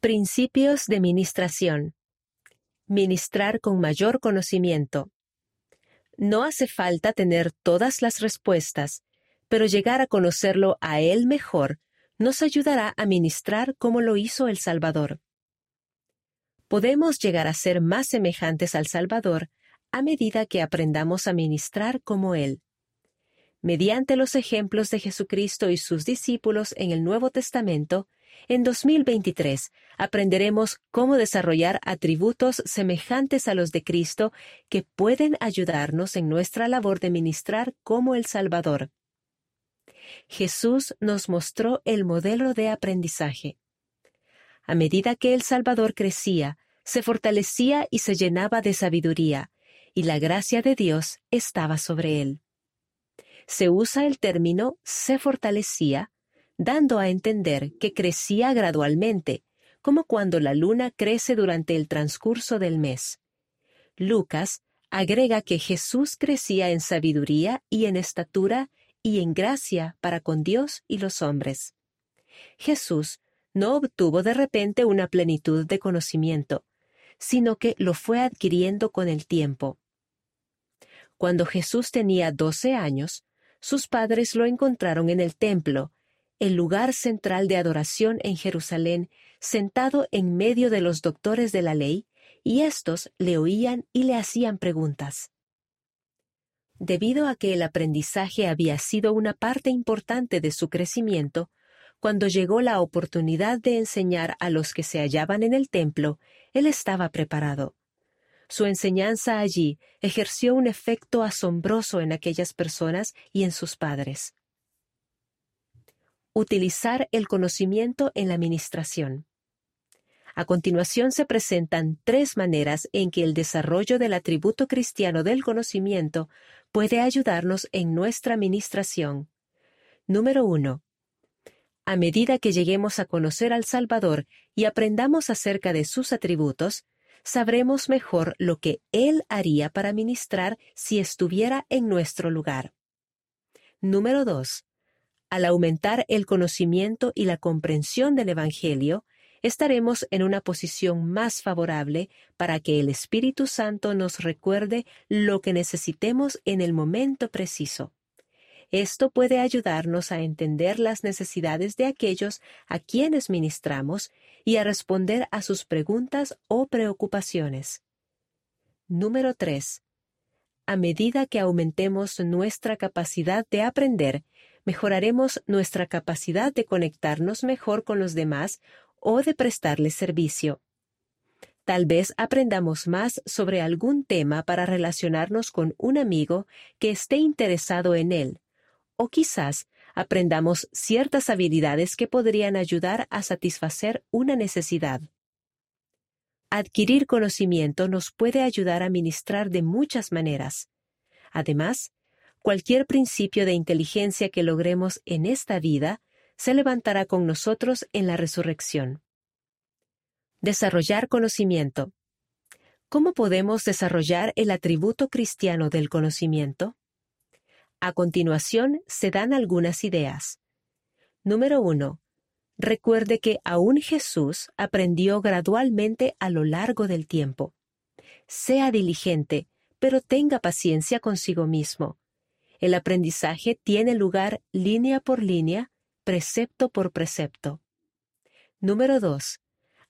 Principios de Ministración. Ministrar con mayor conocimiento. No hace falta tener todas las respuestas, pero llegar a conocerlo a Él mejor nos ayudará a ministrar como lo hizo el Salvador. Podemos llegar a ser más semejantes al Salvador a medida que aprendamos a ministrar como Él. Mediante los ejemplos de Jesucristo y sus discípulos en el Nuevo Testamento, en 2023 aprenderemos cómo desarrollar atributos semejantes a los de Cristo que pueden ayudarnos en nuestra labor de ministrar como el Salvador. Jesús nos mostró el modelo de aprendizaje. A medida que el Salvador crecía, se fortalecía y se llenaba de sabiduría, y la gracia de Dios estaba sobre él. Se usa el término se fortalecía dando a entender que crecía gradualmente, como cuando la luna crece durante el transcurso del mes. Lucas agrega que Jesús crecía en sabiduría y en estatura y en gracia para con Dios y los hombres. Jesús no obtuvo de repente una plenitud de conocimiento, sino que lo fue adquiriendo con el tiempo. Cuando Jesús tenía doce años, sus padres lo encontraron en el templo, el lugar central de adoración en Jerusalén, sentado en medio de los doctores de la ley, y éstos le oían y le hacían preguntas. Debido a que el aprendizaje había sido una parte importante de su crecimiento, cuando llegó la oportunidad de enseñar a los que se hallaban en el templo, él estaba preparado. Su enseñanza allí ejerció un efecto asombroso en aquellas personas y en sus padres utilizar el conocimiento en la administración. A continuación se presentan tres maneras en que el desarrollo del atributo cristiano del conocimiento puede ayudarnos en nuestra administración. Número 1. A medida que lleguemos a conocer al Salvador y aprendamos acerca de sus atributos, sabremos mejor lo que Él haría para ministrar si estuviera en nuestro lugar. Número 2. Al aumentar el conocimiento y la comprensión del Evangelio, estaremos en una posición más favorable para que el Espíritu Santo nos recuerde lo que necesitemos en el momento preciso. Esto puede ayudarnos a entender las necesidades de aquellos a quienes ministramos y a responder a sus preguntas o preocupaciones. Número 3. A medida que aumentemos nuestra capacidad de aprender, mejoraremos nuestra capacidad de conectarnos mejor con los demás o de prestarles servicio. Tal vez aprendamos más sobre algún tema para relacionarnos con un amigo que esté interesado en él, o quizás aprendamos ciertas habilidades que podrían ayudar a satisfacer una necesidad. Adquirir conocimiento nos puede ayudar a ministrar de muchas maneras. Además, cualquier principio de inteligencia que logremos en esta vida se levantará con nosotros en la resurrección. Desarrollar conocimiento. ¿Cómo podemos desarrollar el atributo cristiano del conocimiento? A continuación se dan algunas ideas. Número 1. Recuerde que aún Jesús aprendió gradualmente a lo largo del tiempo. Sea diligente, pero tenga paciencia consigo mismo. El aprendizaje tiene lugar línea por línea, precepto por precepto. Número 2.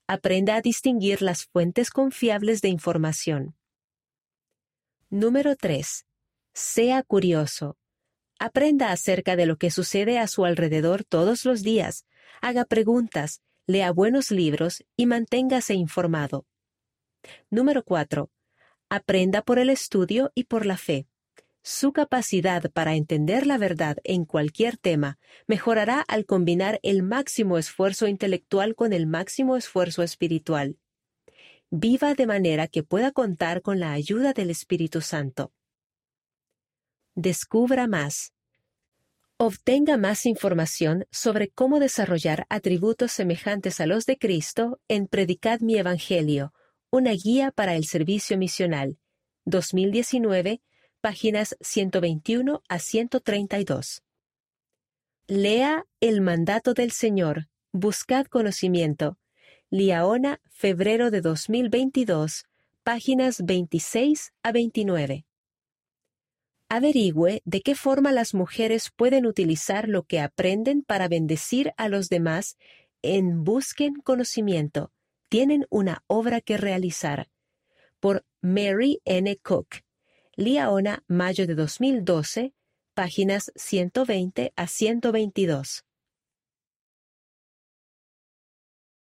Aprenda a distinguir las fuentes confiables de información. Número 3. Sea curioso. Aprenda acerca de lo que sucede a su alrededor todos los días, haga preguntas, lea buenos libros y manténgase informado. Número 4. Aprenda por el estudio y por la fe. Su capacidad para entender la verdad en cualquier tema mejorará al combinar el máximo esfuerzo intelectual con el máximo esfuerzo espiritual. Viva de manera que pueda contar con la ayuda del Espíritu Santo. Descubra más. Obtenga más información sobre cómo desarrollar atributos semejantes a los de Cristo en Predicad mi Evangelio, una guía para el servicio misional, 2019, páginas 121 a 132. Lea El mandato del Señor, buscad conocimiento. Liaona, febrero de 2022, páginas 26 a 29. Averigüe de qué forma las mujeres pueden utilizar lo que aprenden para bendecir a los demás en Busquen Conocimiento. Tienen una obra que realizar. Por Mary N. Cook. Liaona, mayo de 2012, páginas 120 a 122.